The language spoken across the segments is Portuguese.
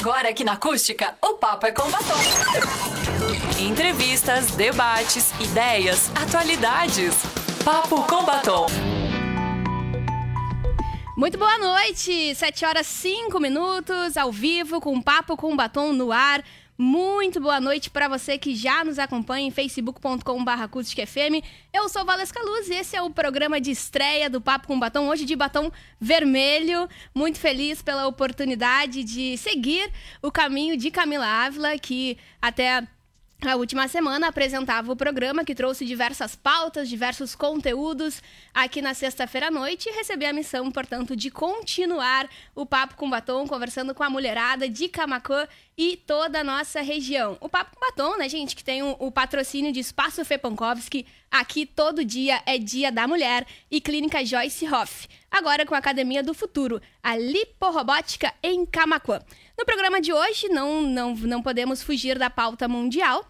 Agora aqui na Acústica, o papo é com batom. Entrevistas, debates, ideias, atualidades. Papo com batom. Muito boa noite, 7 horas 5 minutos, ao vivo, com Papo com Batom no ar. Muito boa noite para você que já nos acompanha em facebook.com.br. Eu sou Valesca Luz e esse é o programa de estreia do Papo com Batom, hoje de batom vermelho. Muito feliz pela oportunidade de seguir o caminho de Camila Ávila, que até a última semana apresentava o programa que trouxe diversas pautas, diversos conteúdos aqui na sexta-feira à noite e recebi a missão, portanto, de continuar o Papo com Batom, conversando com a mulherada de Camacô e toda a nossa região. O Papo com Batom, né, gente, que tem o, o patrocínio de Espaço Fepankovski, aqui todo dia é Dia da Mulher, e Clínica Joyce Hoff. Agora com a Academia do Futuro, a Liporobótica em Camacuã. No programa de hoje, não, não, não podemos fugir da pauta mundial,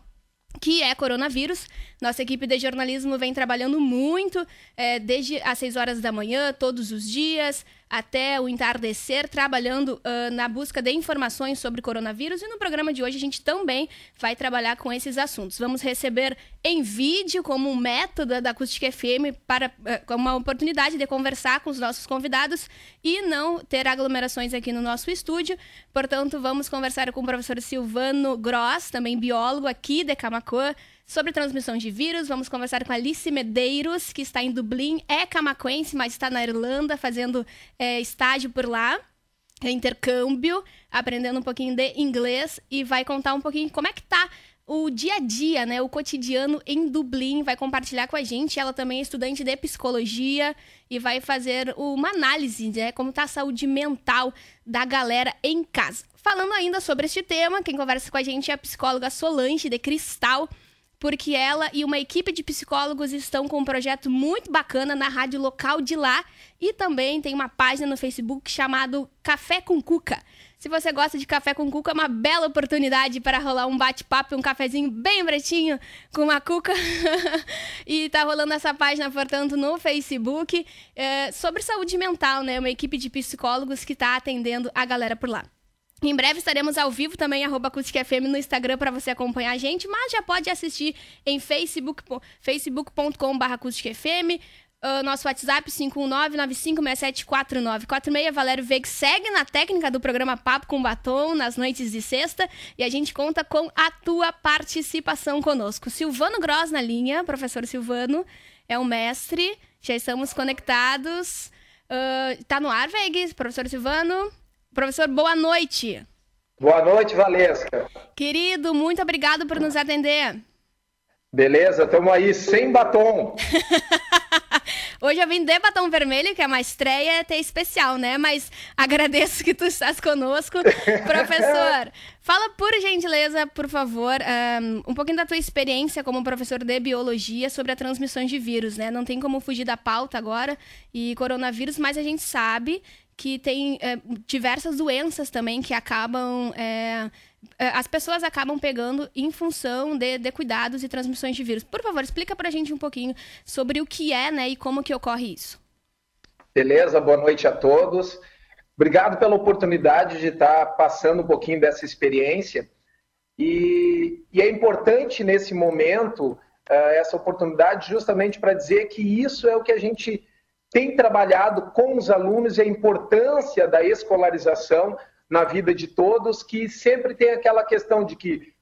que é coronavírus. Nossa equipe de jornalismo vem trabalhando muito, é, desde as 6 horas da manhã, todos os dias, até o entardecer, trabalhando uh, na busca de informações sobre coronavírus. E no programa de hoje a gente também vai trabalhar com esses assuntos. Vamos receber em vídeo como um método da Acústica FM para uh, uma oportunidade de conversar com os nossos convidados e não ter aglomerações aqui no nosso estúdio. Portanto, vamos conversar com o professor Silvano Gross, também biólogo aqui de Camacoa sobre transmissão de vírus. Vamos conversar com Alice Medeiros, que está em Dublin, é camaquense, mas está na Irlanda fazendo é, estágio por lá. É intercâmbio, aprendendo um pouquinho de inglês e vai contar um pouquinho como é que tá o dia a dia, né, o cotidiano em Dublin, vai compartilhar com a gente. Ela também é estudante de psicologia e vai fazer uma análise, né, como tá a saúde mental da galera em casa. Falando ainda sobre este tema, quem conversa com a gente é a psicóloga Solange de Cristal porque ela e uma equipe de psicólogos estão com um projeto muito bacana na rádio local de lá e também tem uma página no Facebook chamado Café com Cuca. Se você gosta de café com cuca, é uma bela oportunidade para rolar um bate-papo, um cafezinho bem pretinho com uma cuca. e tá rolando essa página, portanto, no Facebook é, sobre saúde mental, né? Uma equipe de psicólogos que está atendendo a galera por lá. Em breve estaremos ao vivo também, arroba no Instagram para você acompanhar a gente, mas já pode assistir em facebook, facebook.com.br acústicafm, uh, nosso WhatsApp 51995674946. Valério Veiga segue na técnica do programa Papo com Batom nas noites de sexta e a gente conta com a tua participação conosco. Silvano Gross na linha, professor Silvano, é o mestre, já estamos conectados. Uh, tá no ar, Veiga, professor Silvano? Professor, boa noite. Boa noite, Valesca. Querido, muito obrigado por nos atender. Beleza, estamos aí sem batom. Hoje eu vim de batom vermelho, que é uma estreia até especial, né? Mas agradeço que tu estás conosco. Professor, fala por gentileza, por favor, um, um pouquinho da tua experiência como professor de biologia sobre a transmissão de vírus, né? Não tem como fugir da pauta agora e coronavírus, mas a gente sabe que tem é, diversas doenças também que acabam. É, as pessoas acabam pegando em função de, de, cuidados e transmissões de vírus. Por favor, explica pra gente um pouquinho sobre o que é né, e como que ocorre isso. Beleza, boa noite a todos. Obrigado pela oportunidade de estar passando um pouquinho dessa experiência. E, e é importante nesse momento uh, essa oportunidade justamente para dizer que isso é o que a gente tem trabalhado com os alunos e a importância da escolarização na vida de todos, que sempre tem aquela questão de que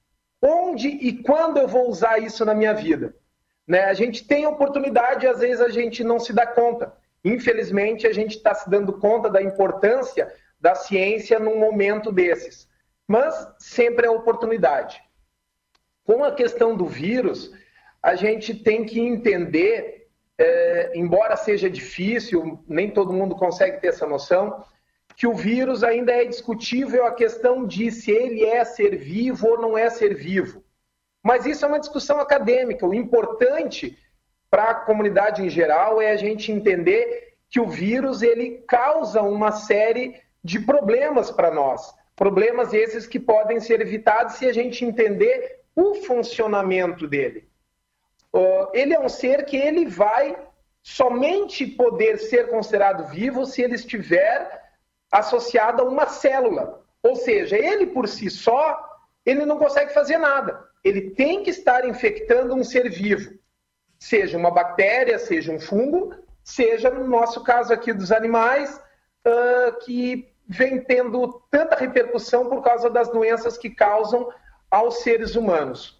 onde e quando eu vou usar isso na minha vida? Né? A gente tem oportunidade e às vezes a gente não se dá conta. Infelizmente, a gente está se dando conta da importância da ciência num momento desses. Mas sempre é oportunidade. Com a questão do vírus, a gente tem que entender é, embora seja difícil, nem todo mundo consegue ter essa noção, que o vírus ainda é discutível a questão de se ele é ser vivo ou não é ser vivo. Mas isso é uma discussão acadêmica. O importante para a comunidade em geral é a gente entender que o vírus ele causa uma série de problemas para nós. Problemas esses que podem ser evitados se a gente entender o funcionamento dele ele é um ser que ele vai somente poder ser considerado vivo se ele estiver associado a uma célula. Ou seja, ele por si só, ele não consegue fazer nada. Ele tem que estar infectando um ser vivo, seja uma bactéria, seja um fungo, seja, no nosso caso aqui dos animais, uh, que vem tendo tanta repercussão por causa das doenças que causam aos seres humanos.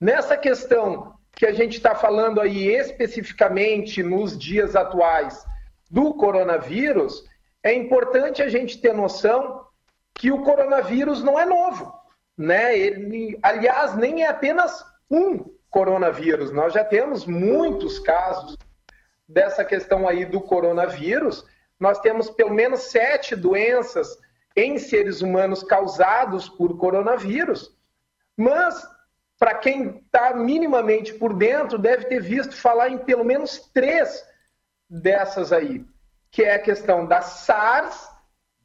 Nessa questão que a gente está falando aí especificamente nos dias atuais do coronavírus, é importante a gente ter noção que o coronavírus não é novo, né? Ele, aliás, nem é apenas um coronavírus. Nós já temos muitos casos dessa questão aí do coronavírus. Nós temos pelo menos sete doenças em seres humanos causados por coronavírus, mas para quem está minimamente por dentro, deve ter visto falar em pelo menos três dessas aí, que é a questão da SARS,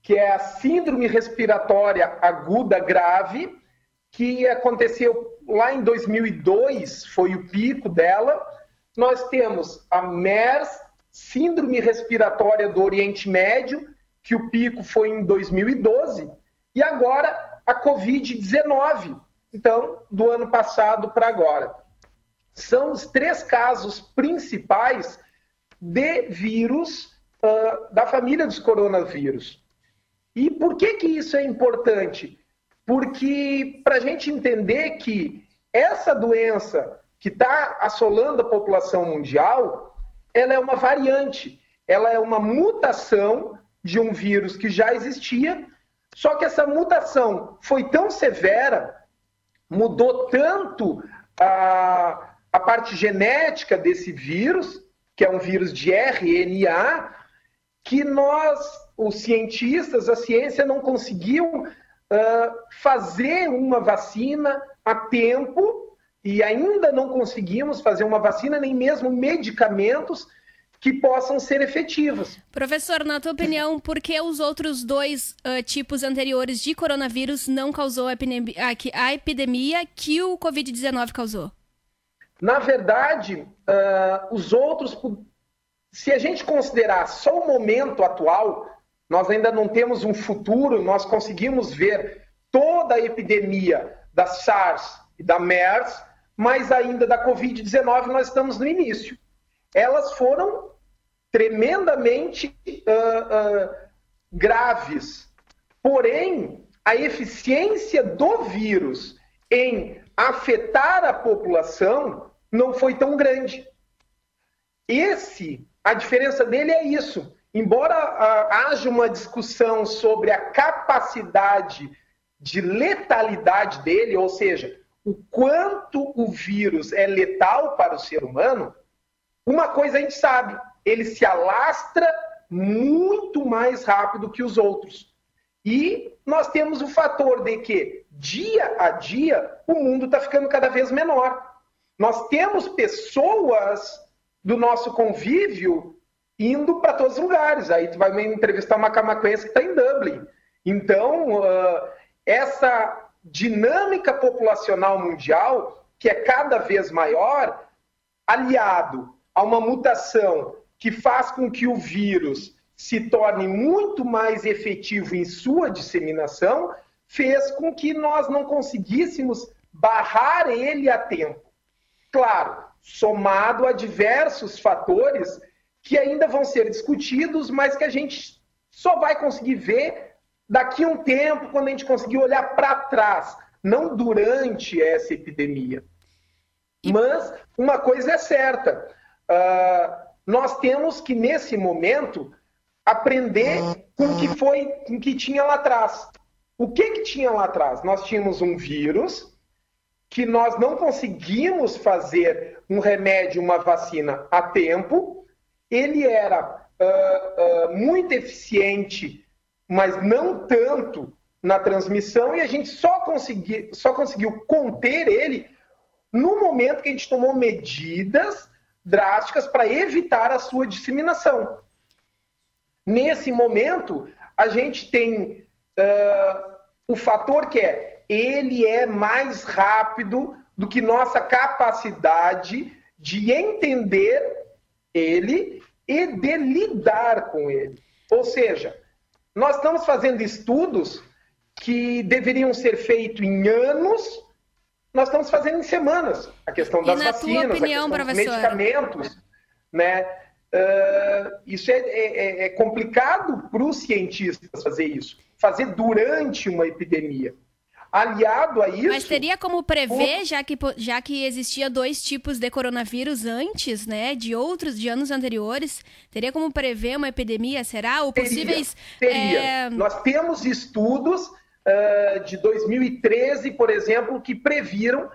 que é a Síndrome Respiratória Aguda Grave, que aconteceu lá em 2002, foi o pico dela. Nós temos a MERS, Síndrome Respiratória do Oriente Médio, que o pico foi em 2012, e agora a Covid-19, então, do ano passado para agora. São os três casos principais de vírus uh, da família dos coronavírus. E por que, que isso é importante? Porque para a gente entender que essa doença que está assolando a população mundial, ela é uma variante, ela é uma mutação de um vírus que já existia, só que essa mutação foi tão severa mudou tanto a, a parte genética desse vírus, que é um vírus de RNA, que nós, os cientistas, a ciência não conseguiu uh, fazer uma vacina a tempo e ainda não conseguimos fazer uma vacina, nem mesmo medicamentos que possam ser efetivas. Professor, na tua opinião, por que os outros dois uh, tipos anteriores de coronavírus não causou a, epidemia, a epidemia que o Covid-19 causou? Na verdade, uh, os outros, se a gente considerar só o momento atual, nós ainda não temos um futuro, nós conseguimos ver toda a epidemia da SARS e da MERS, mas ainda da Covid-19 nós estamos no início. Elas foram tremendamente uh, uh, graves. Porém, a eficiência do vírus em afetar a população não foi tão grande. Esse, a diferença dele é isso. Embora uh, haja uma discussão sobre a capacidade de letalidade dele, ou seja, o quanto o vírus é letal para o ser humano, uma coisa a gente sabe: ele se alastra muito mais rápido que os outros. E nós temos o fator de que, dia a dia, o mundo está ficando cada vez menor. Nós temos pessoas do nosso convívio indo para todos os lugares. Aí tu vai me entrevistar uma camacuense que está em Dublin. Então, uh, essa dinâmica populacional mundial, que é cada vez maior, aliado a uma mutação que faz com que o vírus se torne muito mais efetivo em sua disseminação, fez com que nós não conseguíssemos barrar ele a tempo. Claro, somado a diversos fatores que ainda vão ser discutidos, mas que a gente só vai conseguir ver daqui a um tempo, quando a gente conseguir olhar para trás, não durante essa epidemia. Mas uma coisa é certa: uh, nós temos que, nesse momento, aprender com o que foi, com o que tinha lá atrás. O que, que tinha lá atrás? Nós tínhamos um vírus que nós não conseguimos fazer um remédio, uma vacina a tempo. Ele era uh, uh, muito eficiente, mas não tanto na transmissão, e a gente só, consegui, só conseguiu conter ele no momento que a gente tomou medidas drásticas para evitar a sua disseminação. Nesse momento, a gente tem uh, o fator que é ele é mais rápido do que nossa capacidade de entender ele e de lidar com ele. Ou seja, nós estamos fazendo estudos que deveriam ser feitos em anos, nós estamos fazendo em semanas. A questão das vacinas, opinião, a questão dos medicamentos, né? Uh, isso é, é, é complicado para os cientistas fazer isso, fazer durante uma epidemia. Aliado a isso. Mas teria como prever, o... já, que, já que existia dois tipos de coronavírus antes, né? De outros, de anos anteriores, teria como prever uma epidemia, será? Ou possíveis. Teria. teria. É... Nós temos estudos uh, de 2013, por exemplo, que previram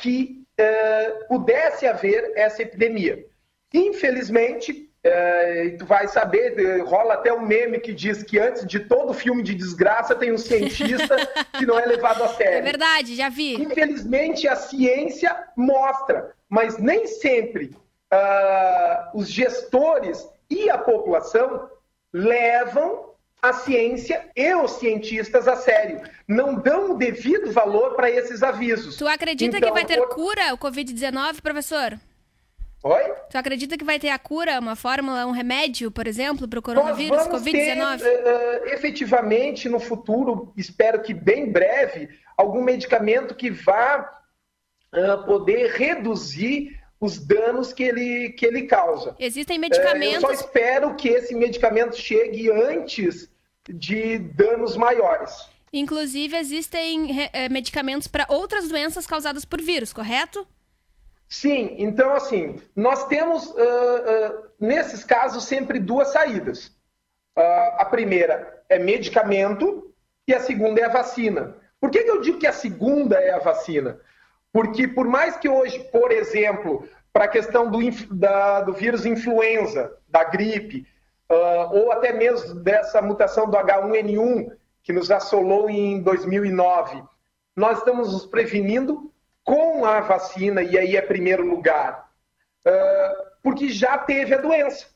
que uh, pudesse haver essa epidemia. Infelizmente, é, tu vai saber, rola até um meme que diz que antes de todo filme de desgraça tem um cientista que não é levado a sério. É verdade, já vi. Infelizmente, a ciência mostra, mas nem sempre uh, os gestores e a população levam a ciência e os cientistas a sério. Não dão o devido valor para esses avisos. Tu acredita então, que vai ter cura o Covid-19, professor? Oi? Tu acredita que vai ter a cura, uma fórmula, um remédio, por exemplo, para o coronavírus, Covid-19? Uh, eh, efetivamente, no futuro, espero que bem breve, algum medicamento que vá uh, poder reduzir os danos que ele, que ele causa. Existem medicamentos. Eu só espero que esse medicamento chegue antes de danos maiores. Inclusive, existem eh, medicamentos para outras doenças causadas por vírus, correto? Sim, então assim, nós temos, uh, uh, nesses casos, sempre duas saídas. Uh, a primeira é medicamento e a segunda é a vacina. Por que, que eu digo que a segunda é a vacina? Porque por mais que hoje, por exemplo, para a questão do, da, do vírus influenza, da gripe, ou até mesmo dessa mutação do H1N1 que nos assolou em 2009, nós estamos nos prevenindo com a vacina, e aí é primeiro lugar, uh, porque já teve a doença.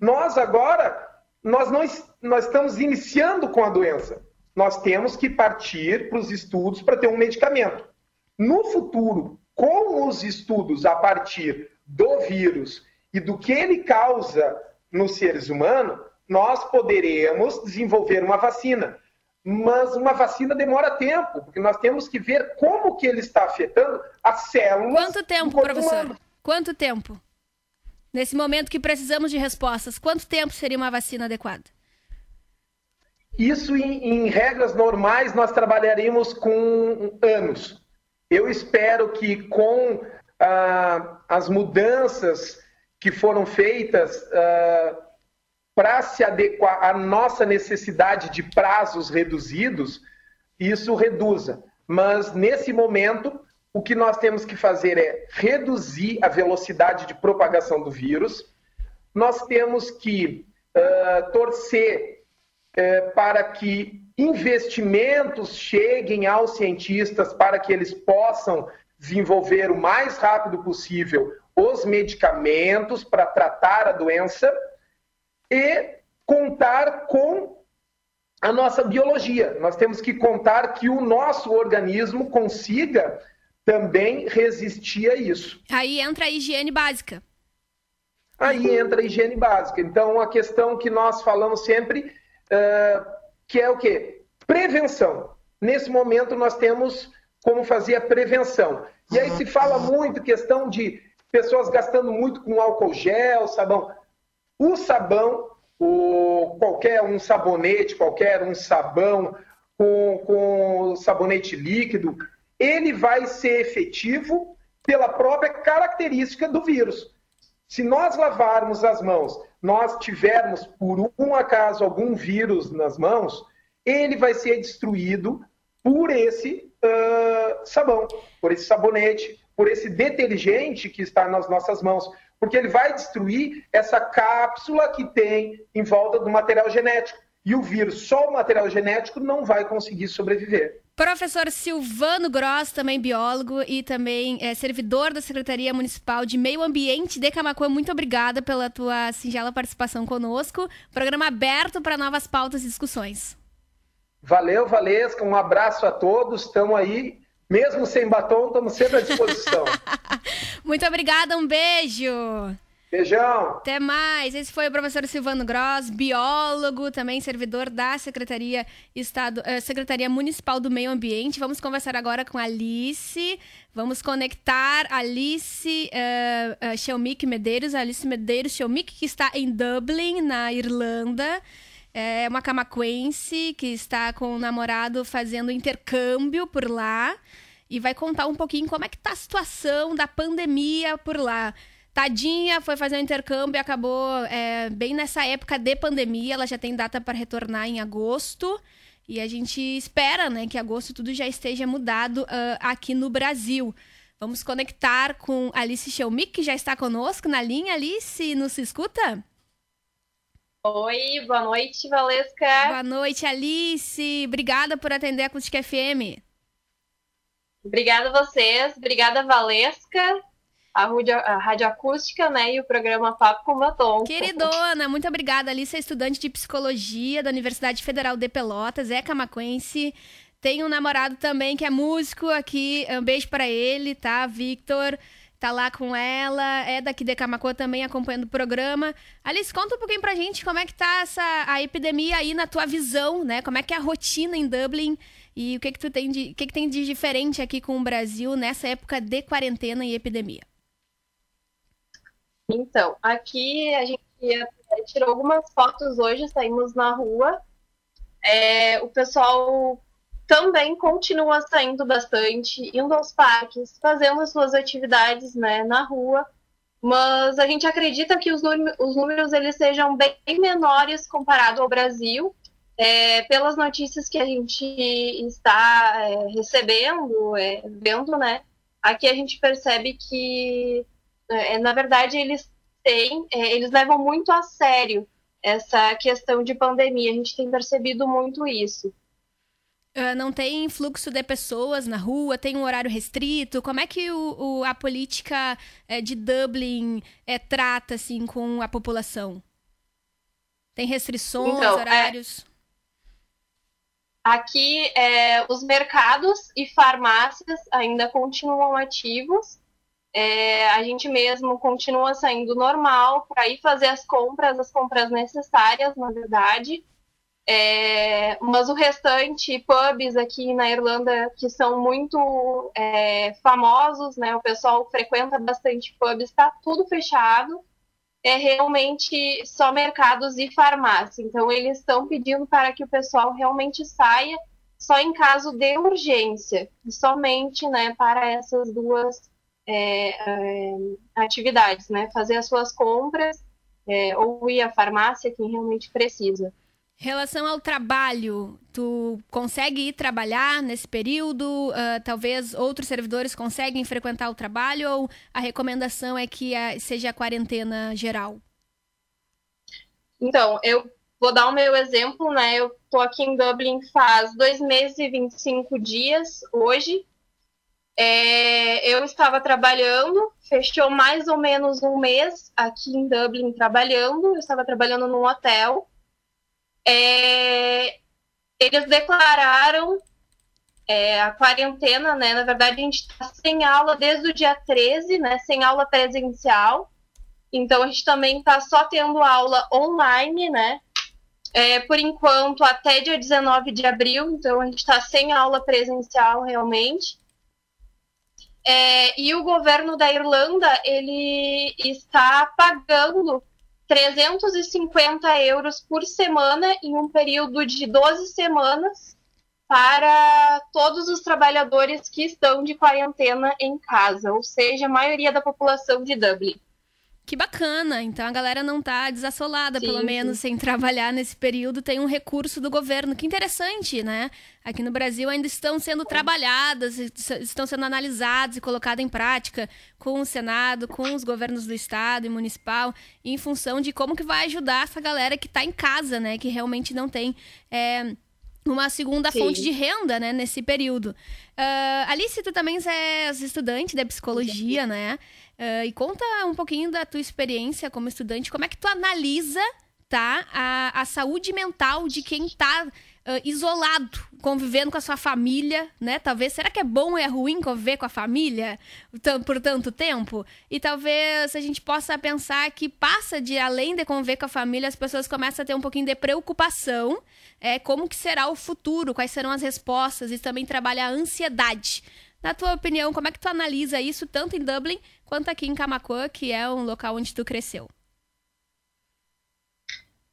Nós agora, nós, não, nós estamos iniciando com a doença. Nós temos que partir para os estudos para ter um medicamento. No futuro, com os estudos a partir do vírus e do que ele causa nos seres humanos, nós poderemos desenvolver uma vacina mas uma vacina demora tempo, porque nós temos que ver como que ele está afetando as células. Quanto tempo, professor? Humano. Quanto tempo? Nesse momento que precisamos de respostas, quanto tempo seria uma vacina adequada? Isso, em, em regras normais, nós trabalharíamos com anos. Eu espero que com ah, as mudanças que foram feitas, ah, para se adequar à nossa necessidade de prazos reduzidos, isso reduza. Mas nesse momento, o que nós temos que fazer é reduzir a velocidade de propagação do vírus. Nós temos que uh, torcer uh, para que investimentos cheguem aos cientistas para que eles possam desenvolver o mais rápido possível os medicamentos para tratar a doença e contar com a nossa biologia. Nós temos que contar que o nosso organismo consiga também resistir a isso. Aí entra a higiene básica. Aí entra a higiene básica. Então, a questão que nós falamos sempre, uh, que é o quê? Prevenção. Nesse momento, nós temos como fazer a prevenção. E aí se fala muito questão de pessoas gastando muito com álcool gel, sabão. O sabão, o, qualquer um sabonete, qualquer um sabão com, com sabonete líquido, ele vai ser efetivo pela própria característica do vírus. Se nós lavarmos as mãos, nós tivermos por um acaso algum vírus nas mãos, ele vai ser destruído por esse uh, sabão, por esse sabonete, por esse detergente que está nas nossas mãos porque ele vai destruir essa cápsula que tem em volta do material genético. E o vírus, só o material genético, não vai conseguir sobreviver. Professor Silvano Gross, também biólogo e também é, servidor da Secretaria Municipal de Meio Ambiente de Camacuã, muito obrigada pela tua singela participação conosco. Programa aberto para novas pautas e discussões. Valeu, Valesca. Um abraço a todos. Estamos aí mesmo sem batom, estamos sempre à disposição. Muito obrigada, um beijo. Beijão. Até mais. Esse foi o professor Silvano Gross, biólogo, também servidor da Secretaria, Estado, eh, Secretaria Municipal do Meio Ambiente. Vamos conversar agora com a Alice. Vamos conectar Alice uh, uh, Shelmick Medeiros, Alice Medeiros Shelmick, que está em Dublin, na Irlanda. É uma camaquense que está com o namorado fazendo intercâmbio por lá e vai contar um pouquinho como é que tá a situação da pandemia por lá. Tadinha foi fazer um intercâmbio e acabou é, bem nessa época de pandemia. Ela já tem data para retornar em agosto. E a gente espera né, que agosto tudo já esteja mudado uh, aqui no Brasil. Vamos conectar com Alice Shelmick, que já está conosco na linha. Alice, nos escuta? Oi, boa noite, Valesca. Boa noite, Alice. Obrigada por atender a Acústica FM. Obrigada a vocês, obrigada, Valesca a rádio, a rádio acústica, né, e o programa Papo com Batom. Queridona, muito obrigada. Alice é estudante de psicologia da Universidade Federal de Pelotas, é camaquense. Tem um namorado também que é músico aqui. Um beijo para ele, tá? Victor tá lá com ela, é daqui de Camacuã também acompanhando o programa. Alice, conta um pouquinho pra gente como é que tá essa a epidemia aí na tua visão, né? Como é que é a rotina em Dublin e o que que tu tem de, o que que tem de diferente aqui com o Brasil nessa época de quarentena e epidemia? Então, aqui a gente tirou algumas fotos hoje, saímos na rua. É, o pessoal também continua saindo bastante, indo aos parques, fazendo as suas atividades né, na rua, mas a gente acredita que os, os números eles sejam bem menores comparado ao Brasil, é, pelas notícias que a gente está é, recebendo, é, vendo, né? Aqui a gente percebe que é, na verdade, eles têm, é, eles levam muito a sério essa questão de pandemia. A gente tem percebido muito isso. Uh, não tem fluxo de pessoas na rua, tem um horário restrito. Como é que o, o a política é, de Dublin é, trata assim com a população? Tem restrições, então, horários? Aqui, os mercados e farmácias ainda continuam ativos, é, a gente mesmo continua saindo normal para ir fazer as compras, as compras necessárias, na verdade. É, mas o restante, pubs aqui na Irlanda, que são muito é, famosos, né? O pessoal frequenta bastante pubs, está tudo fechado. É realmente só mercados e farmácia. Então, eles estão pedindo para que o pessoal realmente saia só em caso de urgência, somente né, para essas duas é, é, atividades, né? Fazer as suas compras é, ou ir à farmácia, quem realmente precisa. Relação ao trabalho, tu consegue ir trabalhar nesse período? Uh, talvez outros servidores conseguem frequentar o trabalho ou a recomendação é que a, seja a quarentena geral? Então, eu vou dar o meu exemplo, né? Eu tô aqui em Dublin faz dois meses e 25 dias hoje. É, eu estava trabalhando, fechou mais ou menos um mês aqui em Dublin trabalhando. Eu estava trabalhando num hotel. É, eles declararam é, a quarentena, né? Na verdade, a gente está sem aula desde o dia 13, né? Sem aula presencial. Então, a gente também está só tendo aula online, né? É, por enquanto, até dia 19 de abril. Então, a gente está sem aula presencial realmente. É, e o governo da Irlanda ele está pagando 350 euros por semana em um período de 12 semanas para todos os trabalhadores que estão de quarentena em casa, ou seja, a maioria da população de Dublin. Que bacana! Então a galera não tá desassolada, sim, pelo menos, sim. sem trabalhar nesse período. Tem um recurso do governo. Que interessante, né? Aqui no Brasil ainda estão sendo trabalhadas, estão sendo analisadas e colocadas em prática com o Senado, com os governos do Estado e municipal, em função de como que vai ajudar essa galera que está em casa, né? Que realmente não tem. É, uma segunda Sim. fonte de renda, né, nesse período. Uh, Alice, tu também és estudante de psicologia, Sim. né? Uh, e conta um pouquinho da tua experiência como estudante, como é que tu analisa tá a, a saúde mental de quem está uh, isolado, convivendo com a sua família, né? Talvez, será que é bom ou é ruim conviver com a família por tanto tempo? E talvez a gente possa pensar que passa de, além de conviver com a família, as pessoas começam a ter um pouquinho de preocupação, é, como que será o futuro, quais serão as respostas, e também trabalha a ansiedade. Na tua opinião, como é que tu analisa isso, tanto em Dublin quanto aqui em Camacuã, que é um local onde tu cresceu?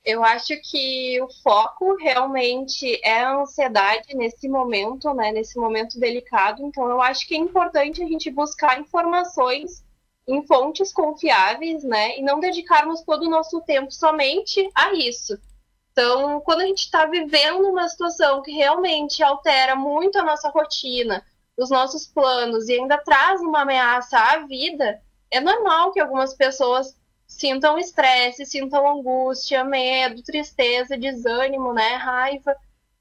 Eu acho que o foco realmente é a ansiedade nesse momento, né? Nesse momento delicado. Então, eu acho que é importante a gente buscar informações em fontes confiáveis, né? E não dedicarmos todo o nosso tempo somente a isso. Então, quando a gente está vivendo uma situação que realmente altera muito a nossa rotina, os nossos planos e ainda traz uma ameaça à vida, é normal que algumas pessoas sintam estresse, sintam angústia, medo, tristeza, desânimo, né, raiva.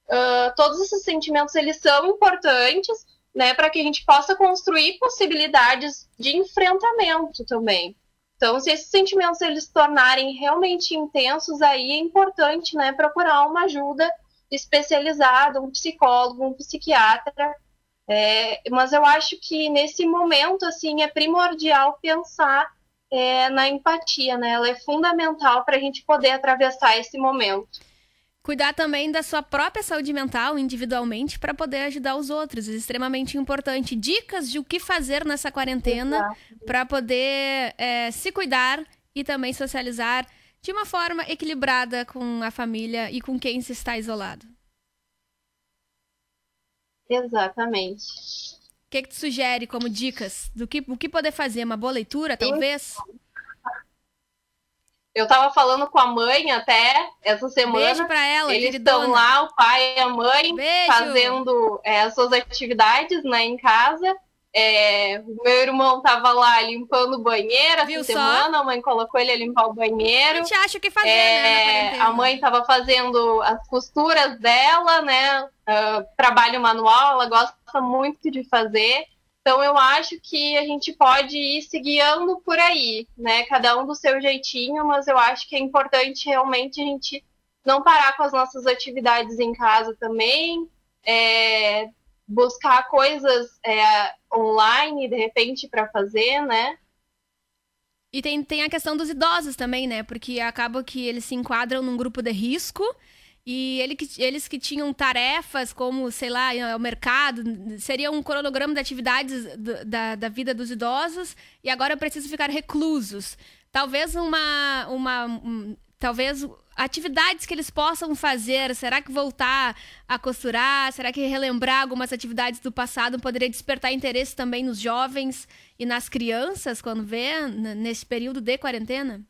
Uh, todos esses sentimentos eles são importantes, né, para que a gente possa construir possibilidades de enfrentamento também. Então, se esses sentimentos eles se tornarem realmente intensos, aí é importante, né, procurar uma ajuda especializada, um psicólogo, um psiquiatra. É, mas eu acho que nesse momento, assim, é primordial pensar é, na empatia, né? Ela é fundamental para a gente poder atravessar esse momento. Cuidar também da sua própria saúde mental individualmente para poder ajudar os outros. É extremamente importante. Dicas de o que fazer nessa quarentena para poder é, se cuidar e também socializar de uma forma equilibrada com a família e com quem se está isolado. Exatamente. O que, que tu sugere como dicas do que, o que poder fazer? Uma boa leitura, talvez? Eu tava falando com a mãe até essa semana. Beijo pra ela, Eles estão lá, o pai e a mãe, Beijo. fazendo é, as suas atividades né, em casa. É, meu irmão tava lá limpando o banheiro Viu essa só? semana, a mãe colocou ele a limpar o A banheiro. gente acha o que fazer, É, né, na quarentena. a mãe estava fazendo as costuras dela, né? ah, trabalho manual, ela gosta muito de fazer. Então eu acho que a gente pode ir se guiando por aí, né? Cada um do seu jeitinho, mas eu acho que é importante realmente a gente não parar com as nossas atividades em casa também, é, buscar coisas é, online de repente para fazer, né? E tem, tem a questão dos idosos também, né? Porque acaba que eles se enquadram num grupo de risco e ele eles que tinham tarefas como, sei lá, o mercado, seria um cronograma de atividades do- da, da vida dos idosos e agora precisam ficar reclusos. Talvez uma. uma um- talvez atividades que eles possam fazer. Será que voltar a costurar? Será que relembrar algumas atividades do passado poderia despertar interesse também nos jovens e nas crianças quando vê nesse período de quarentena?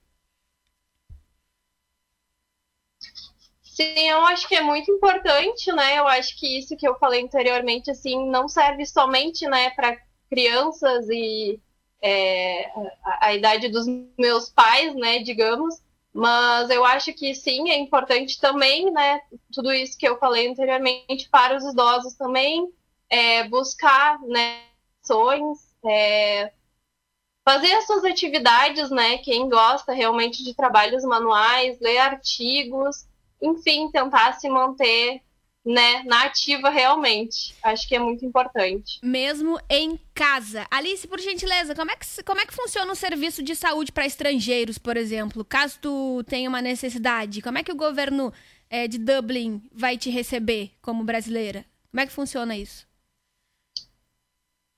Sim, eu acho que é muito importante, né? Eu acho que isso que eu falei anteriormente, assim, não serve somente, né, para crianças e é, a, a idade dos meus pais, né, digamos, mas eu acho que sim, é importante também, né, tudo isso que eu falei anteriormente para os idosos também, é, buscar, né, ações, é, fazer as suas atividades, né, quem gosta realmente de trabalhos manuais, ler artigos, enfim, tentar se manter né, na ativa realmente. Acho que é muito importante. Mesmo em casa. Alice, por gentileza, como é que, como é que funciona o serviço de saúde para estrangeiros, por exemplo? Caso tu tenha uma necessidade, como é que o governo eh, de Dublin vai te receber como brasileira? Como é que funciona isso?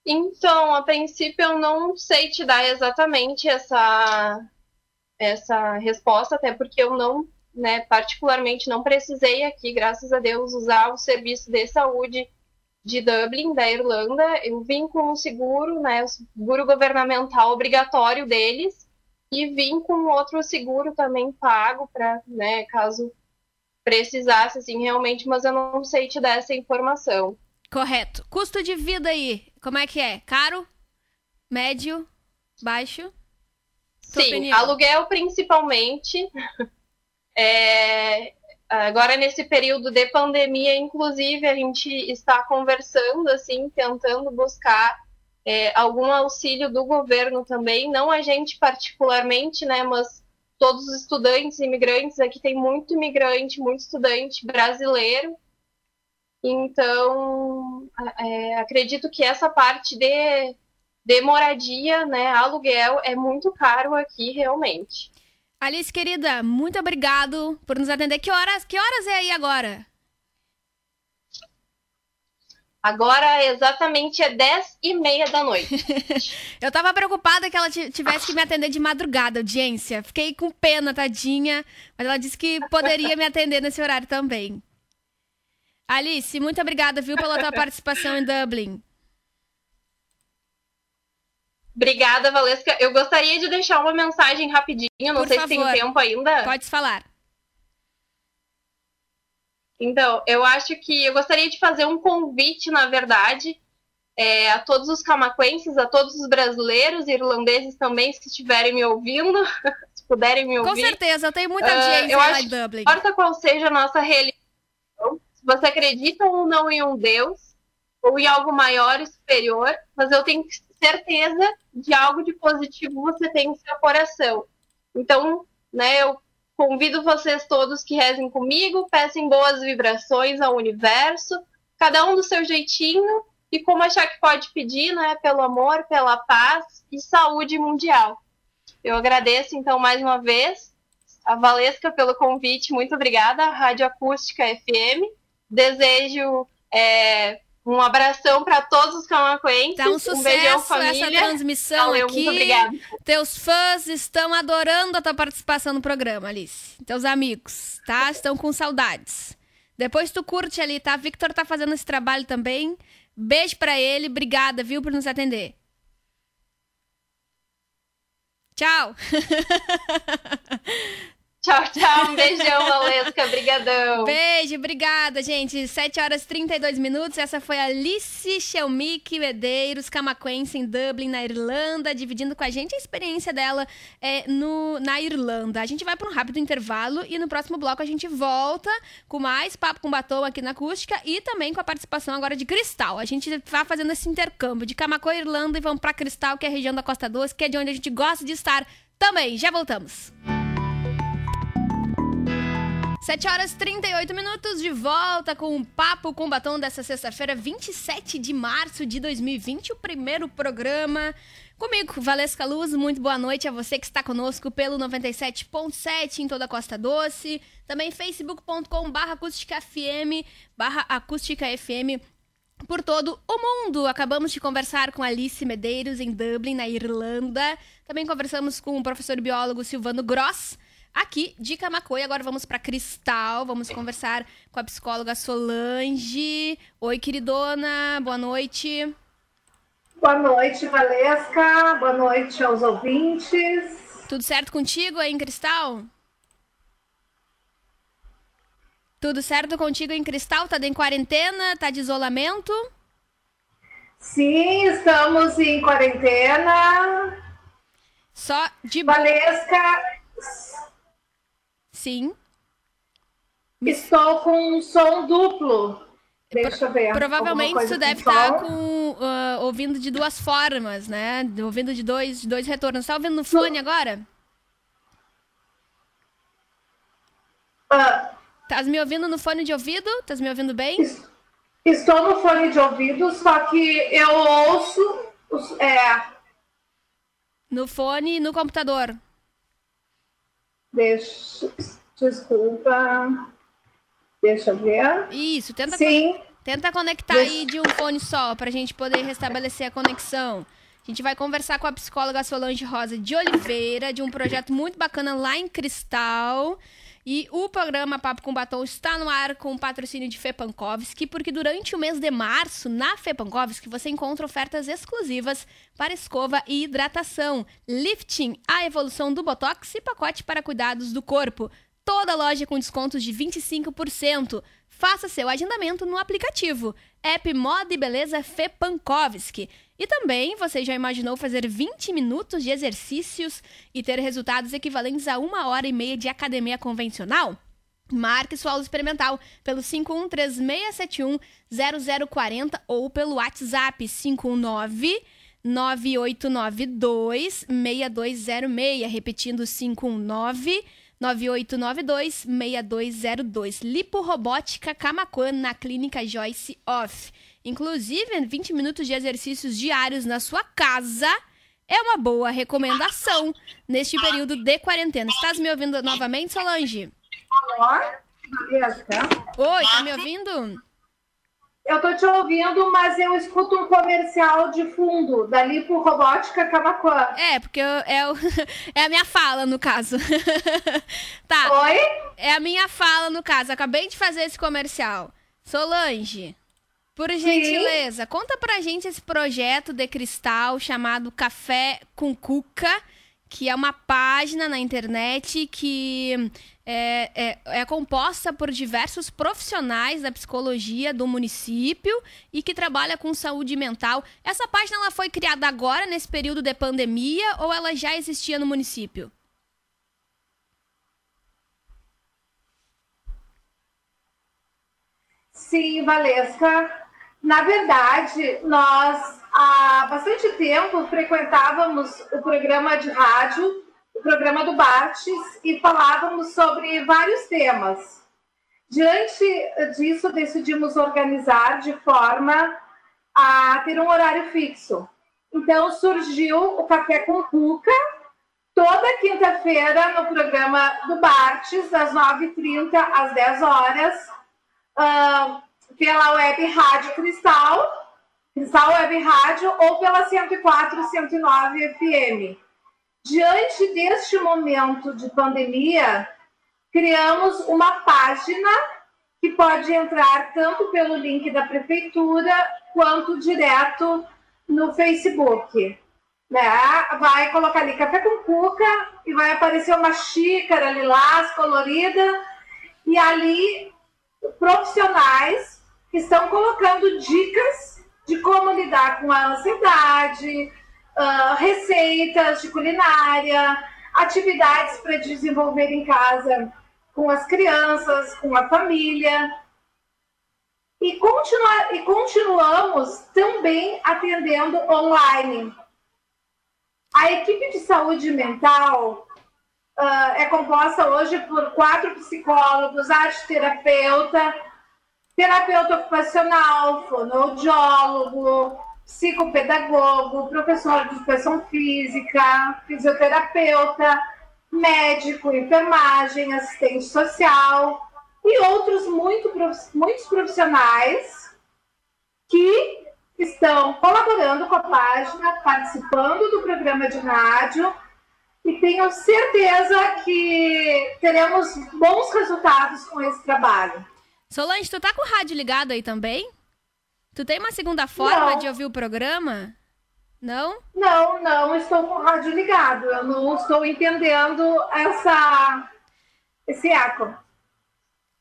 Então, a princípio, eu não sei te dar exatamente essa, essa resposta, até porque eu não, né, particularmente, não precisei aqui, graças a Deus, usar o serviço de saúde de Dublin, da Irlanda. Eu vim com o seguro, né, o seguro governamental obrigatório deles, e vim com outro seguro também pago para, né, caso precisasse, assim, realmente, mas eu não sei te dar essa informação. Correto. Custo de vida aí, como é que é? Caro? Médio? Baixo? Tua Sim, opinião. aluguel principalmente. É, agora nesse período de pandemia, inclusive, a gente está conversando, assim, tentando buscar é, algum auxílio do governo também, não a gente particularmente, né, mas todos os estudantes imigrantes. Aqui tem muito imigrante, muito estudante brasileiro. Então, é, acredito que essa parte de, de moradia, né, aluguel, é muito caro aqui, realmente. Alice, querida, muito obrigado por nos atender. Que horas, que horas é aí agora? Agora exatamente é 10 e meia da noite. eu tava preocupada que ela tivesse que me atender de madrugada, audiência. Fiquei com pena, tadinha. Mas ela disse que poderia me atender nesse horário também. Alice, muito obrigada, viu, pela tua participação em Dublin. Obrigada, Valesca. Eu gostaria de deixar uma mensagem rapidinho, não Por sei favor. se tem tempo ainda. Pode falar. Então, eu acho que eu gostaria de fazer um convite, na verdade, é, a todos os camaquenses, a todos os brasileiros e irlandeses também, se estiverem me ouvindo, se puderem me ouvir. Com certeza, eu tenho muita ah, audiência uh, eu lá em Dublin. Não importa qual seja a nossa religião, se você acredita ou não em um Deus, ou em algo maior e superior, mas eu tenho certeza de algo de positivo você tem em seu coração. Então, né, eu Convido vocês todos que rezem comigo, peçam boas vibrações ao universo, cada um do seu jeitinho e como achar que pode pedir, né, pelo amor, pela paz e saúde mundial. Eu agradeço então mais uma vez a Valesca pelo convite, muito obrigada, Rádio Acústica FM. Desejo é, um abração para todos os camacuenses. Tá um sucesso um beijão, família. essa transmissão Valeu, aqui. Muito obrigada. Teus fãs estão adorando a tua participação no programa, Alice. Teus amigos, tá? Estão com saudades. Depois tu curte ali, tá? Victor tá fazendo esse trabalho também. Beijo para ele. Obrigada, viu, por nos atender. Tchau. Tchau, tchau. Um beijão, Valesca. Obrigadão. Beijo, obrigada, gente. 7 horas e 32 minutos. Essa foi a Alice Shelmick Medeiros, camaquense em Dublin, na Irlanda, dividindo com a gente a experiência dela é, no, na Irlanda. A gente vai para um rápido intervalo e no próximo bloco a gente volta com mais Papo com Batom aqui na Acústica e também com a participação agora de Cristal. A gente vai fazendo esse intercâmbio de Camacoa, Irlanda e vamos para Cristal, que é a região da Costa Doce, que é de onde a gente gosta de estar também. Já voltamos. 7 horas e 38 minutos de volta com o Papo com Batom dessa sexta-feira, 27 de março de 2020, o primeiro programa. Comigo, Valesca Luz, muito boa noite a você que está conosco pelo 97.7 em toda a Costa Doce. Também facebook.com barra acústica FM, barra acústica FM por todo o mundo. Acabamos de conversar com Alice Medeiros em Dublin, na Irlanda. Também conversamos com o professor biólogo Silvano Gross, aqui de Camacoa. Agora vamos para Cristal, vamos conversar com a psicóloga Solange. Oi, queridona, boa noite. Boa noite, Valesca. Boa noite aos ouvintes. Tudo certo contigo aí em Cristal? Tudo certo contigo em Cristal? Tá em quarentena? Tá de isolamento? Sim, estamos em quarentena. Só de Valesca, Sim. Estou com um som duplo. Deixa eu ver. Provavelmente você deve estar tá com, uh, ouvindo de duas formas, né? Ouvindo de dois, de dois retornos. Está ouvindo no fone agora? Uh, Estás me ouvindo no fone de ouvido? Estás me ouvindo bem? Estou no fone de ouvido, só que eu ouço. É... No fone e no computador. Deixa, desculpa. Deixa eu ver. Isso, tenta, Sim. Con tenta conectar Deixa... aí de um fone só para a gente poder restabelecer a conexão. A gente vai conversar com a psicóloga Solange Rosa de Oliveira, de um projeto muito bacana lá em Cristal. E o programa Papo com Batom está no ar com o patrocínio de Fepankovski, porque durante o mês de março, na Fepankovski, você encontra ofertas exclusivas para escova e hidratação, lifting, a evolução do Botox e pacote para cuidados do corpo. Toda loja com descontos de 25%. Faça seu agendamento no aplicativo App Moda e Beleza Fepankovski. E também você já imaginou fazer 20 minutos de exercícios e ter resultados equivalentes a uma hora e meia de academia convencional? Marque sua aula experimental pelo 5136710040 ou pelo WhatsApp 519 9892 6206, repetindo 519 9892 6202. Lipo Robótica Camacuã na Clínica Joyce Off. Inclusive, 20 minutos de exercícios diários na sua casa é uma boa recomendação neste período de quarentena. Estás me ouvindo novamente, Solange? Alô? Oi, tá me ouvindo? Eu tô te ouvindo, mas eu escuto um comercial de fundo da Lipo Robótica Camacuã. É, porque eu, é, o- é a minha fala, no caso. tá, Oi? é a minha fala, no caso. Acabei de fazer esse comercial. Solange, por gentileza, conta pra gente esse projeto de cristal chamado Café com Cuca, que é uma página na internet que é, é, é composta por diversos profissionais da psicologia do município e que trabalha com saúde mental. Essa página ela foi criada agora, nesse período de pandemia, ou ela já existia no município? Sim, Valesca. Na verdade, nós há bastante tempo frequentávamos o programa de rádio, o programa do Bartes, e falávamos sobre vários temas. Diante disso, decidimos organizar de forma a ter um horário fixo. Então, surgiu o Café com Cuca, toda quinta-feira no programa do Bartes, das 9h30 às 10 horas ah, pela web Rádio Cristal, Cristal Web Rádio, ou pela 104, 109 FM. Diante deste momento de pandemia, criamos uma página que pode entrar tanto pelo link da prefeitura quanto direto no Facebook. Né? Vai colocar ali café com cuca e vai aparecer uma xícara lilás colorida e ali profissionais que estão colocando dicas de como lidar com a ansiedade, ah, receitas de culinária, atividades para desenvolver em casa com as crianças, com a família. E, continua, e continuamos também atendendo online. A equipe de saúde mental ah, é composta hoje por quatro psicólogos, arte-terapeuta, terapeuta ocupacional, fonoaudiólogo, psicopedagogo, professor de educação física, fisioterapeuta, médico, enfermagem, assistente social e outros muito, muitos profissionais que estão colaborando com a página, participando do programa de rádio e tenho certeza que teremos bons resultados com esse trabalho. Solange, tu tá com o rádio ligado aí também? Tu tem uma segunda forma Não. de ouvir o programa? Não? Não, não estou com o rádio ligado. Eu não estou entendendo essa esse eco.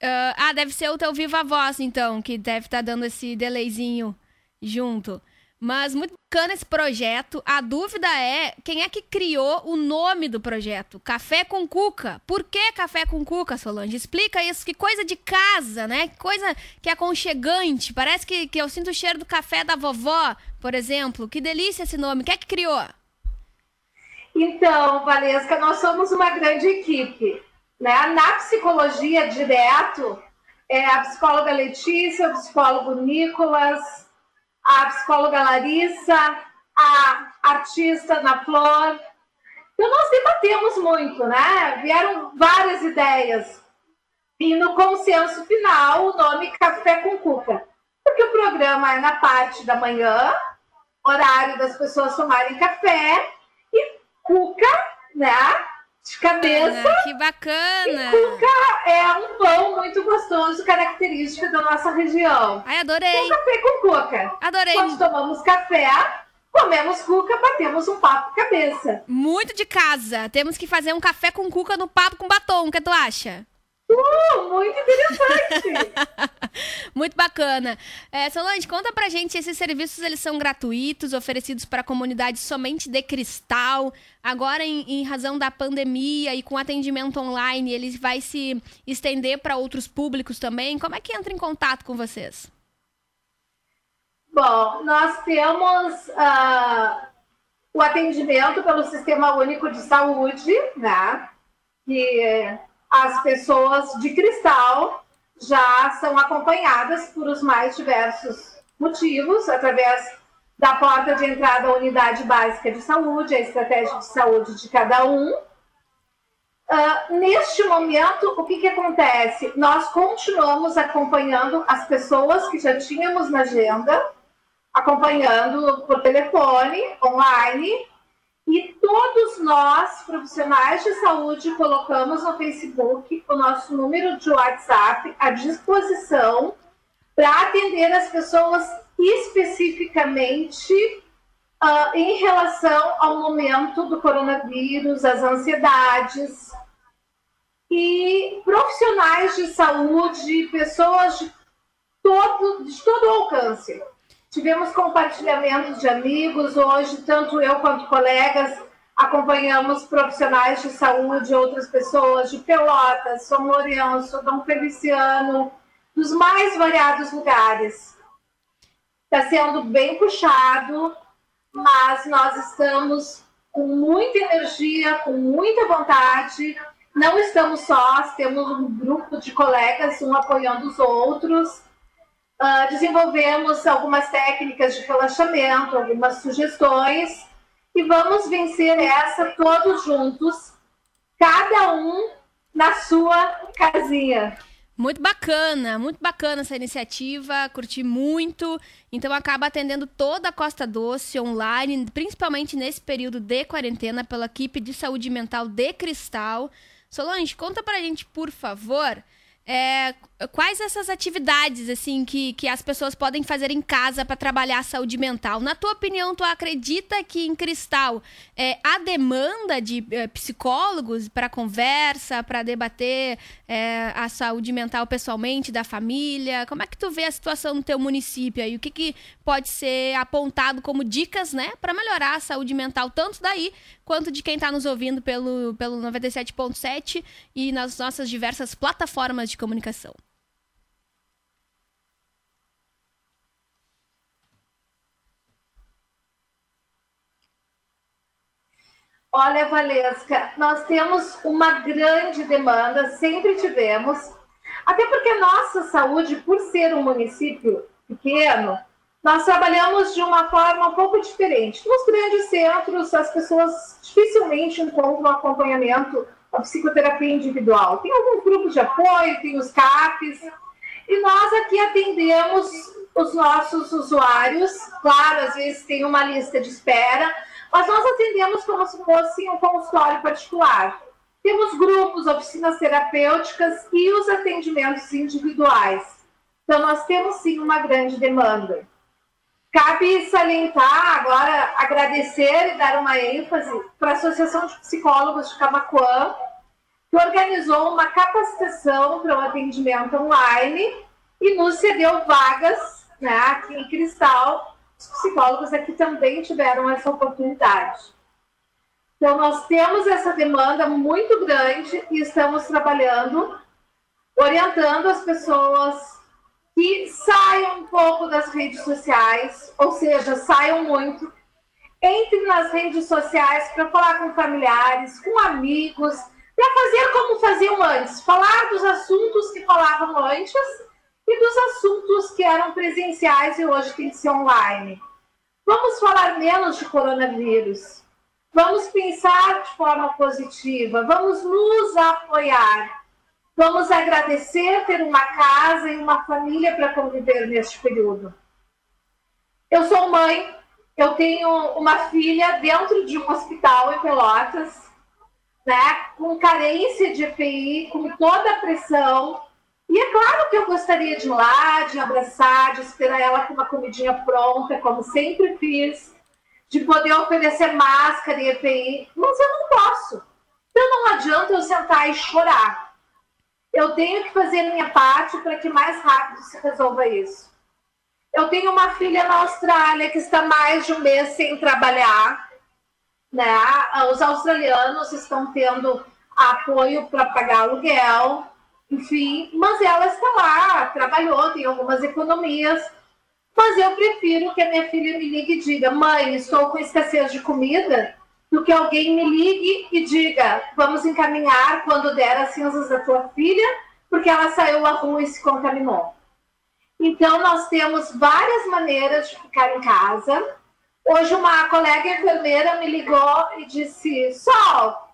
Ah, ah, deve ser o teu Viva Voz, então, que deve estar dando esse delayzinho junto. Mas muito bacana esse projeto. A dúvida é quem é que criou o nome do projeto? Café com Cuca. Por que Café com Cuca, Solange? Explica isso. Que coisa de casa, né? Que coisa que é aconchegante. Parece que, que eu sinto o cheiro do café da vovó, por exemplo. Que delícia esse nome. Quem é que criou? Então, Valesca, nós somos uma grande equipe. Né? Na psicologia direto, é a psicóloga Letícia, o psicólogo Nicolas, a psicóloga Larissa, a artista Ana Flor. Então, nós debatemos muito, né? Vieram várias ideias. E no consenso final, o nome Café com Cuca. Porque o programa é na parte da manhã, horário das pessoas tomarem café, e cuca, né? De cabeça. Que bacana! Cuca é um pão muito gostoso, característico da nossa região. Ai, adorei! Café com cuca. Adorei! Quando tomamos café, comemos cuca, batemos um papo cabeça. Muito de casa. Temos que fazer um café com cuca no papo com batom. O que tu acha? Uh, muito interessante. Muito bacana. É, Solange, conta pra gente, esses serviços eles são gratuitos, oferecidos para a comunidade somente de cristal. Agora, em, em razão da pandemia e com atendimento online, ele vai se estender para outros públicos também. Como é que entra em contato com vocês? Bom, nós temos ah, o atendimento pelo Sistema Único de Saúde, né? Que as pessoas de cristal já são acompanhadas por os mais diversos motivos, através da porta de entrada à unidade básica de saúde, a estratégia de saúde de cada um. Uh, neste momento, o que, que acontece? Nós continuamos acompanhando as pessoas que já tínhamos na agenda, acompanhando por telefone, online, e todos nós, profissionais de saúde, colocamos no Facebook o nosso número de WhatsApp à disposição para atender as pessoas especificamente uh, em relação ao momento do coronavírus, as ansiedades. E profissionais de saúde, pessoas de todo, de todo alcance. Tivemos compartilhamentos de amigos, hoje, tanto eu quanto colegas acompanhamos profissionais de saúde, outras pessoas de Pelotas, São Lourenço, Dom Feliciano, dos mais variados lugares. Está sendo bem puxado, mas nós estamos com muita energia, com muita vontade. Não estamos sós, temos um grupo de colegas, um apoiando os outros. Uh, desenvolvemos algumas técnicas de relaxamento, algumas sugestões, e vamos vencer essa todos juntos, cada um na sua casinha. Muito bacana, muito bacana essa iniciativa, curti muito. Então acaba atendendo toda a Costa Doce online, principalmente nesse período de quarentena pela equipe de saúde mental de Cristal. Solange, conta pra gente, por favor, é, quais essas atividades assim que, que as pessoas podem fazer em casa para trabalhar a saúde mental? Na tua opinião, tu acredita que em Cristal é, há demanda de é, psicólogos para conversa, para debater é, a saúde mental pessoalmente da família? Como é que tu vê a situação no teu município e o que, que pode ser apontado como dicas, né, para melhorar a saúde mental tanto daí quanto de quem está nos ouvindo pelo pelo 97.7 e nas nossas diversas plataformas de comunicação? Olha, Valesca, nós temos uma grande demanda, sempre tivemos, até porque a nossa saúde, por ser um município pequeno, nós trabalhamos de uma forma um pouco diferente. Nos grandes centros, as pessoas dificilmente encontram acompanhamento a psicoterapia individual. Tem alguns grupos de apoio, tem os CAPs, e nós aqui atendemos os nossos usuários. Claro, às vezes tem uma lista de espera, mas nós atendemos como se fosse um consultório particular. Temos grupos, oficinas terapêuticas e os atendimentos individuais. Então, nós temos sim uma grande demanda. Cabe salientar agora, agradecer e dar uma ênfase para a Associação de Psicólogos de Camacuã, que organizou uma capacitação para o atendimento online e nos cedeu vagas né, aqui em Cristal. Os psicólogos aqui também tiveram essa oportunidade. Então, nós temos essa demanda muito grande e estamos trabalhando, orientando as pessoas que saiam um pouco das redes sociais, ou seja, saiam muito, entrem nas redes sociais para falar com familiares, com amigos, para fazer como faziam antes, falar dos assuntos que falavam antes e dos assuntos que eram presenciais e hoje tem que ser online. Vamos falar menos de coronavírus. Vamos pensar de forma positiva, vamos nos apoiar. Vamos agradecer ter uma casa e uma família para conviver neste período. Eu sou mãe, eu tenho uma filha dentro de um hospital em Pelotas, né, com carência de EPI, com toda a pressão. E é claro que eu gostaria de ir lá, de abraçar, de esperar ela com uma comidinha pronta, como sempre fiz, de poder oferecer máscara e EPI, mas eu não posso. Então não adianta eu sentar e chorar eu tenho que fazer minha parte para que mais rápido se resolva isso. Eu tenho uma filha na Austrália que está mais de um mês sem trabalhar. Né? Os australianos estão tendo apoio para pagar aluguel, enfim, mas ela está lá, trabalhou, tem algumas economias. Mas eu prefiro que a minha filha me ligue e diga: mãe, estou com escassez de comida, do que alguém me ligue e diga: vamos encaminhar quando der as cinzas da tua filha, porque ela saiu à rua e se contaminou. Então, nós temos várias maneiras de ficar em casa. Hoje, uma colega enfermeira me ligou e disse: Sol,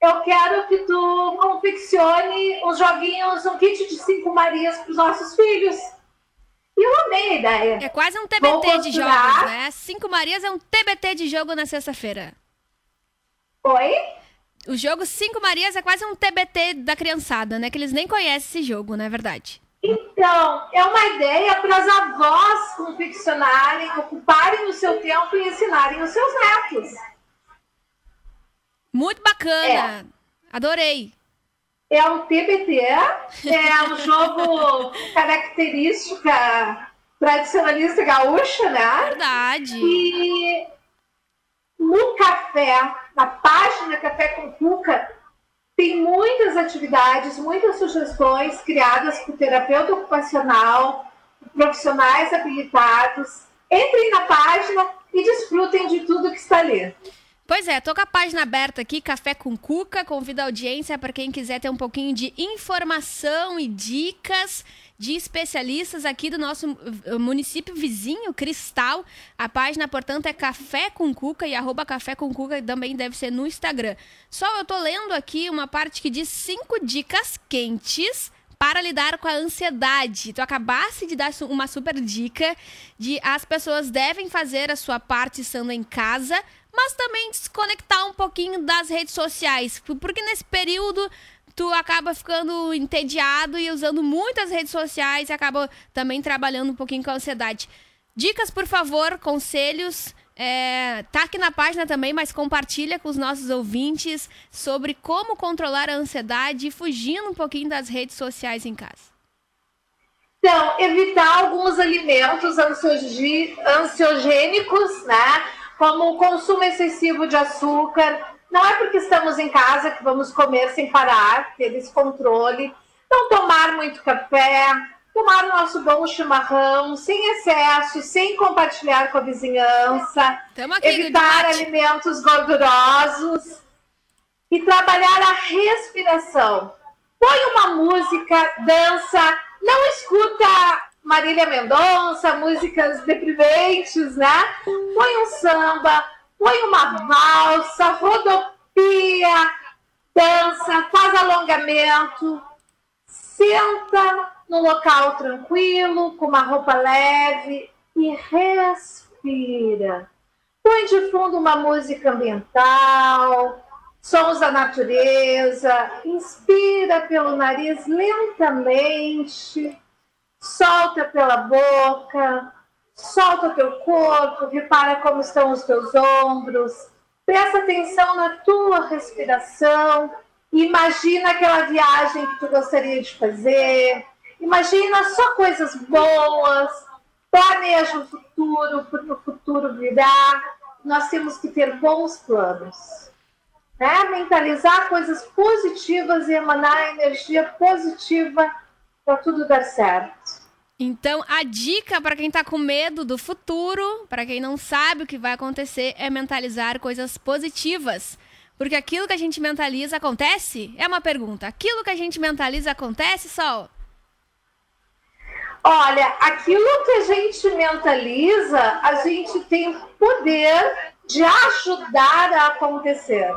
eu quero que tu confeccione uns joguinhos, um kit de cinco Marias para os nossos filhos. E eu amei a ideia. É quase um TBT de jogos, né? Cinco Marias é um TBT de jogo na sexta-feira. Oi? O jogo Cinco Marias é quase um TBT da criançada, né? Que eles nem conhecem esse jogo, não é verdade? Então, é uma ideia para as avós confeccionarem, ocuparem o seu tempo e ensinarem os seus netos. Muito bacana. É. Adorei. É um TBT, é um jogo característica tradicionalista gaúcha, né? Verdade. E no café, na página Café com Cuca, tem muitas atividades, muitas sugestões criadas por terapeuta ocupacional, profissionais habilitados. Entrem na página e desfrutem de tudo que está ali. Pois é, tô com a página aberta aqui, Café com Cuca. Convido a audiência para quem quiser ter um pouquinho de informação e dicas de especialistas aqui do nosso eh, município vizinho, Cristal. A página, portanto, é Café com Cuca e arroba Café com Cuca também deve ser no Instagram. Só eu tô lendo aqui uma parte que diz cinco dicas quentes para lidar com a ansiedade. Tu acabaste de dar uma super dica de as pessoas devem fazer a sua parte estando em casa, mas também desconectar um pouquinho das redes sociais, porque nesse período tu acaba ficando entediado e usando muitas redes sociais e acaba também trabalhando um pouquinho com a ansiedade. Dicas, por favor, conselhos. É, tá aqui na página também, mas compartilha com os nossos ouvintes sobre como controlar a ansiedade fugindo um pouquinho das redes sociais em casa. Então, evitar alguns alimentos ansiogênicos, né? Como o consumo excessivo de açúcar. Não é porque estamos em casa que vamos comer sem parar, ter esse controle. Não tomar muito café, tomar o nosso bom chimarrão, sem excesso, sem compartilhar com a vizinhança, evitar alimentos gordurosos e trabalhar a respiração. Põe uma música, dança, não escuta Marília Mendonça, músicas deprimentes, né? Põe um samba, põe uma valsa, rodopia, dança, faz alongamento, senta no local tranquilo, com uma roupa leve e respira. Põe de fundo uma música ambiental, sons da natureza, inspira pelo nariz lentamente solta pela boca, solta o teu corpo, repara como estão os teus ombros, presta atenção na tua respiração, imagina aquela viagem que tu gostaria de fazer, imagina só coisas boas, planeja o futuro, porque o futuro virá, nós temos que ter bons planos. Né? Mentalizar coisas positivas e emanar energia positiva para tudo dar certo. Então, a dica para quem está com medo do futuro, para quem não sabe o que vai acontecer, é mentalizar coisas positivas. Porque aquilo que a gente mentaliza acontece? É uma pergunta. Aquilo que a gente mentaliza acontece, Sol? Olha, aquilo que a gente mentaliza, a gente tem poder de ajudar a acontecer.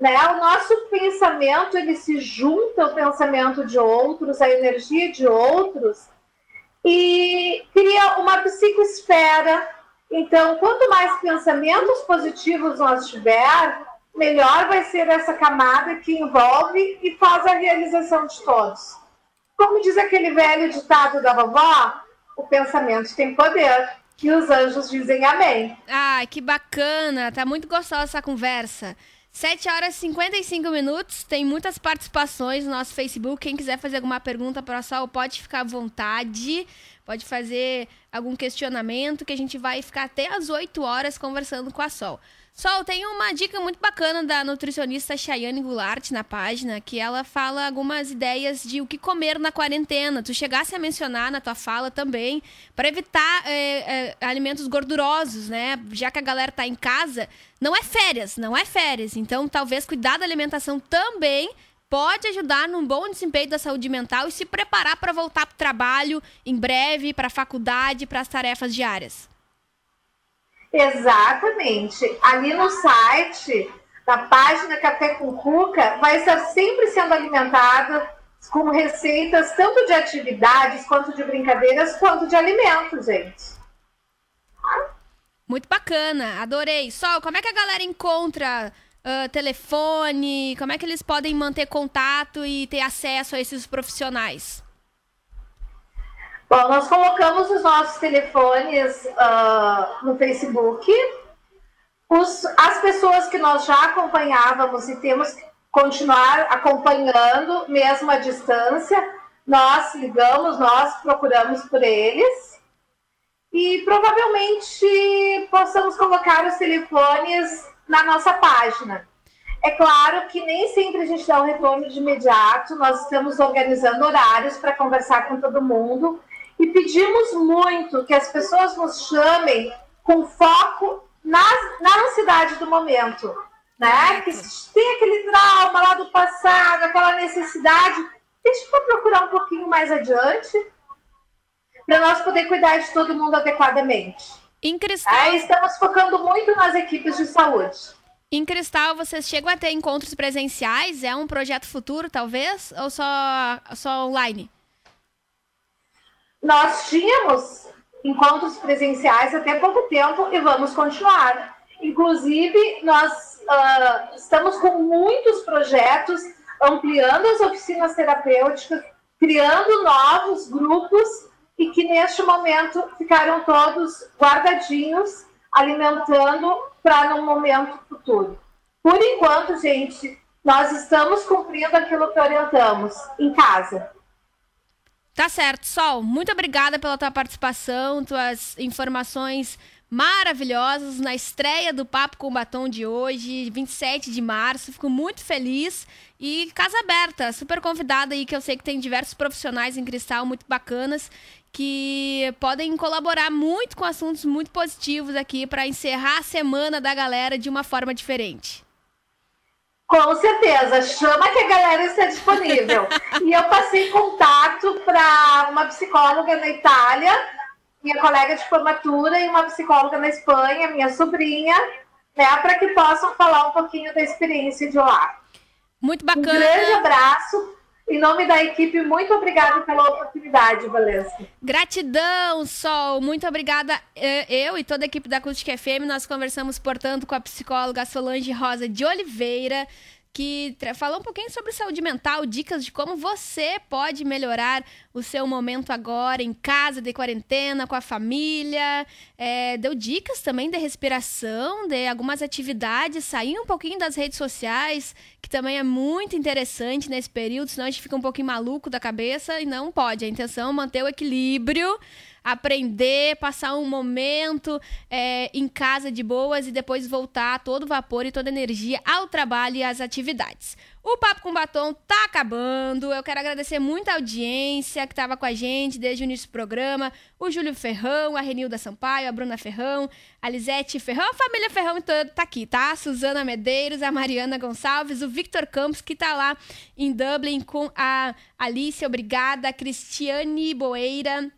Né? O nosso pensamento ele se junta ao pensamento de outros, à energia de outros e cria uma psicosfera. Então, quanto mais pensamentos positivos nós tiver, melhor vai ser essa camada que envolve e faz a realização de todos. Como diz aquele velho ditado da vovó, o pensamento tem poder. E os anjos dizem amém. Ai, que bacana! Tá muito gostosa essa conversa. 7 horas e 55 minutos, tem muitas participações no nosso Facebook. Quem quiser fazer alguma pergunta para Sol, pode ficar à vontade, pode fazer algum questionamento que a gente vai ficar até as 8 horas conversando com a Sol. Sol, tem uma dica muito bacana da nutricionista Chayane Goulart na página, que ela fala algumas ideias de o que comer na quarentena. Tu chegasse a mencionar na tua fala também, para evitar é, é, alimentos gordurosos, né? Já que a galera tá em casa, não é férias, não é férias. Então, talvez cuidar da alimentação também pode ajudar num bom desempenho da saúde mental e se preparar para voltar para o trabalho em breve, para a faculdade, para as tarefas diárias. Exatamente. Ali no site, na página Café com Cuca, vai estar sempre sendo alimentada com receitas tanto de atividades, quanto de brincadeiras, quanto de alimentos, gente. Muito bacana, adorei. Sol, como é que a galera encontra uh, telefone? Como é que eles podem manter contato e ter acesso a esses profissionais? Bom, nós colocamos os nossos telefones uh, no Facebook. Os, as pessoas que nós já acompanhávamos e temos que continuar acompanhando, mesmo à distância, nós ligamos, nós procuramos por eles. E provavelmente possamos colocar os telefones na nossa página. É claro que nem sempre a gente dá um retorno de imediato, nós estamos organizando horários para conversar com todo mundo e pedimos muito que as pessoas nos chamem com foco na, na ansiedade do momento, né? Que tem aquele trauma lá do passado, aquela necessidade, deixa eu procurar um pouquinho mais adiante para nós poder cuidar de todo mundo adequadamente. Em Cristal... É, estamos focando muito nas equipes de saúde. Em Cristal, vocês chegam a ter encontros presenciais? É um projeto futuro, talvez? Ou só, só online? Nós tínhamos encontros presenciais até pouco tempo e vamos continuar. Inclusive, nós uh, estamos com muitos projetos ampliando as oficinas terapêuticas, criando novos grupos e que neste momento ficaram todos guardadinhos, alimentando para num momento futuro. Por enquanto, gente, nós estamos cumprindo aquilo que orientamos em casa. Tá certo, Sol. Muito obrigada pela tua participação, tuas informações maravilhosas na estreia do Papo com Batom de hoje, 27 de março. Fico muito feliz e casa aberta, super convidada aí que eu sei que tem diversos profissionais em cristal muito bacanas que podem colaborar muito com assuntos muito positivos aqui para encerrar a semana da galera de uma forma diferente. Com certeza, chama que a galera está disponível. e eu passei contato para uma psicóloga na Itália, minha colega de formatura, e uma psicóloga na Espanha, minha sobrinha, né, para que possam falar um pouquinho da experiência de lá. Muito bacana. Um grande abraço. Em nome da equipe, muito obrigada pela oportunidade, Valesca. Gratidão, Sol. Muito obrigada. Eh, eu e toda a equipe da Acústica FM, nós conversamos, portanto, com a psicóloga Solange Rosa de Oliveira que falou um pouquinho sobre saúde mental, dicas de como você pode melhorar o seu momento agora em casa, de quarentena, com a família. É, deu dicas também de respiração, de algumas atividades, sair um pouquinho das redes sociais, que também é muito interessante nesse período, senão a gente fica um pouquinho maluco da cabeça e não pode. A intenção é manter o equilíbrio aprender, passar um momento é, em casa de boas e depois voltar todo vapor e toda energia ao trabalho e às atividades. O Papo com Batom tá acabando. Eu quero agradecer muito a audiência que estava com a gente desde o início do programa. O Júlio Ferrão, a Renilda Sampaio, a Bruna Ferrão, a Lisete Ferrão, a família Ferrão toda tá aqui, tá? A Suzana Medeiros, a Mariana Gonçalves, o Victor Campos, que tá lá em Dublin com a Alice, obrigada, a Cristiane Boeira,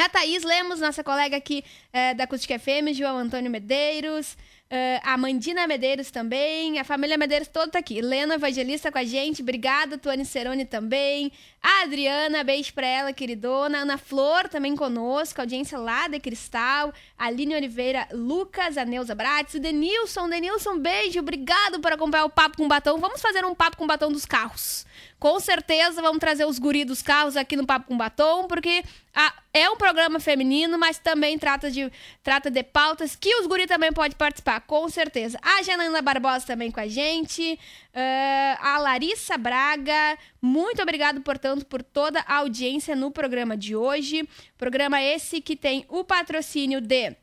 a Thaís Lemos, nossa colega aqui é, da Acústica FM, João Antônio Medeiros, Uh, a Mandina Medeiros também, a família Medeiros toda tá aqui. Lena Evangelista com a gente, obrigada. Tuane Cerone também. A Adriana, beijo pra ela, queridona. Ana Flor também conosco, audiência lá de Cristal. Aline Oliveira, Lucas, a Neuza Bratis, o Denilson. Denilson, beijo, obrigado por acompanhar o Papo com Batom. Vamos fazer um Papo com Batom dos carros. Com certeza vamos trazer os guri dos carros aqui no Papo com Batom, porque ah, é um programa feminino, mas também trata de trata de pautas que os guri também pode participar, com certeza. A Janaína Barbosa também com a gente, uh, a Larissa Braga, muito obrigado, portanto, por toda a audiência no programa de hoje. Programa esse que tem o patrocínio de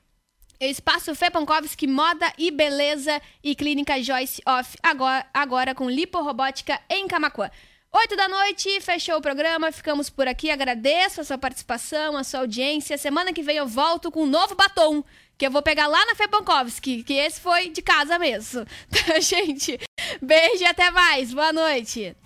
Espaço Fê Pankowski, Moda e Beleza e Clínica Joyce Off, agora, agora com liporobótica em Camacuã. Oito da noite, fechou o programa, ficamos por aqui. Agradeço a sua participação, a sua audiência. Semana que vem eu volto com um novo batom, que eu vou pegar lá na Fepankovski, que esse foi de casa mesmo. Tá, gente? Beijo e até mais. Boa noite.